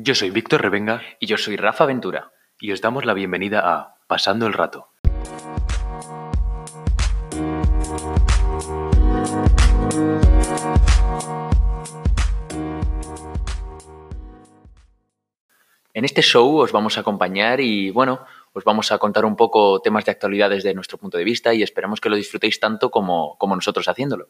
Yo soy Víctor Revenga Y yo soy Rafa Ventura. y os damos la bienvenida a Pasando el Rato. En este show os vamos a acompañar y, bueno, os vamos a contar un poco temas de actualidad desde nuestro punto de vista y esperamos que lo disfrutéis tanto como, como nosotros haciéndolo.